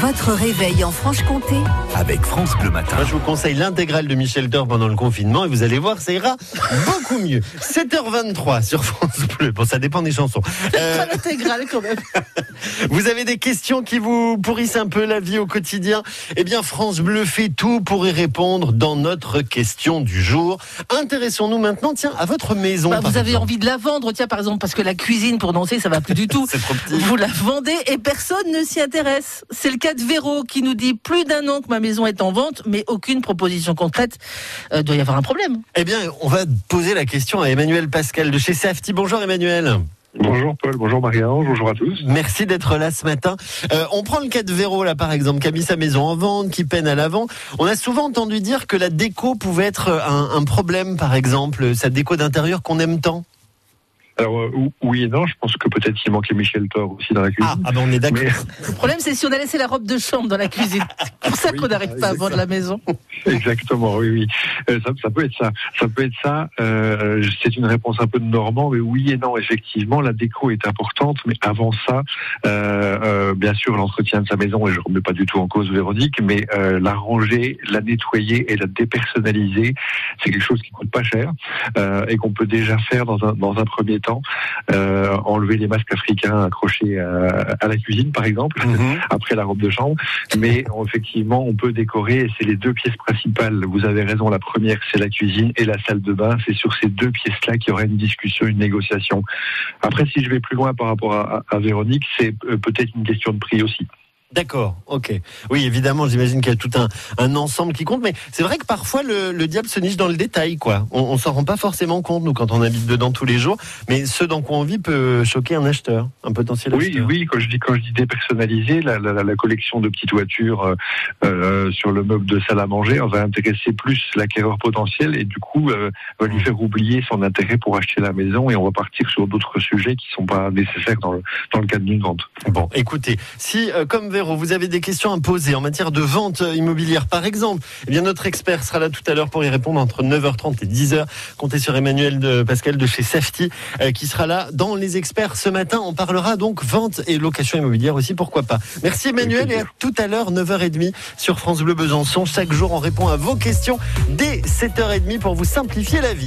Votre réveil en Franche-Comté avec France Bleu Matin. Moi, je vous conseille l'intégrale de Michel Thor pendant le confinement et vous allez voir, ça ira beaucoup mieux. 7h23 sur France Bleu. Bon, ça dépend des chansons. Euh, l'intégrale quand même. vous avez des questions qui vous pourrissent un peu la vie au quotidien? Eh bien, France Bleu fait tout pour y répondre dans notre question du jour. Intéressons-nous maintenant, tiens, à votre maison. Bah, vous avez exemple. envie de la vendre, tiens, par exemple, parce que la cuisine pour danser, ça va plus du tout. C'est trop petit. Vous la vendez et personne ne s'y intéresse. C'est le cas de Véro qui nous dit plus d'un an que ma maison est en vente, mais aucune proposition concrète. Euh, doit y avoir un problème. Eh bien, on va poser la question à Emmanuel Pascal de chez Safety. Bonjour Emmanuel. Bonjour Paul, bonjour Marie-Ange, bonjour à tous. Merci d'être là ce matin. Euh, on prend le cas de Véro, là, par exemple, qui a mis sa maison en vente, qui peine à l'avant. On a souvent entendu dire que la déco pouvait être un, un problème, par exemple, sa déco d'intérieur qu'on aime tant. Alors euh, oui et non, je pense que peut-être il manquait Michel Thor aussi dans la cuisine. Ah, ah ben on est d'accord. Mais- Le problème, c'est si on a laissé la robe de chambre dans la cuisine. C'est pour ça Oui, qu'on n'arrive pas à vendre la maison. Exactement, oui, oui. Euh, ça, ça peut être ça. Ça peut être ça. Euh, c'est une réponse un peu de Normand, mais oui et non, effectivement, la déco est importante, mais avant ça, euh, euh, bien sûr, l'entretien de sa maison, et je ne remets pas du tout en cause Véronique, mais euh, la ranger, la nettoyer et la dépersonnaliser, c'est quelque chose qui coûte pas cher euh, et qu'on peut déjà faire dans un, dans un premier temps. Euh, enlever les masques africains accrochés à, à la cuisine, par exemple Mhm. après la robe de chambre. Mais on- on peut décorer et c'est les deux pièces principales. Vous avez raison, la première, c'est la cuisine et la salle de bain. C'est sur ces deux pièces-là qu'il y aurait une discussion, une négociation. Après, si je vais plus loin par rapport à Véronique, c'est euh, peut-être une question de prix aussi. D'accord, ok. Oui, évidemment, j'imagine qu'il y a tout un, ensemble qui compte, mais c'est vrai que parfois le, diable se niche dans le détail, quoi. On, on s'en rend pas forcément compte, nous, quand on habite dedans tous les jours, mais ce dans quoi on vit peut choquer un acheteur, un potentiel acheteur. Oui, quand je dis, quand je dis dépersonnalisé, la, collection de petites voitures euh, euh, sur le meuble de salle à manger on va intéresser plus l'acquéreur potentiel et du coup, euh, va lui faire oublier son intérêt pour acheter la maison et on va partir sur d'autres sujets qui sont pas nécessaires dans le, dans le cadre d'une vente. Bon, écoutez, si, euh, comme Véron, 0, vous avez des questions à poser en matière de vente immobilière, par exemple, eh bien notre expert sera là tout à l'heure pour y répondre entre 9h30 et 10h. Comptez sur Emmanuel Pascal de chez Safety euh, qui sera là dans les experts ce matin. On parlera donc vente et location immobilière aussi, pourquoi pas. Merci Emmanuel et à tout à l'heure 9h30 sur France Bleu Besançon. Chaque jour, on répond à vos questions dès 7h30 pour vous simplifier la vie.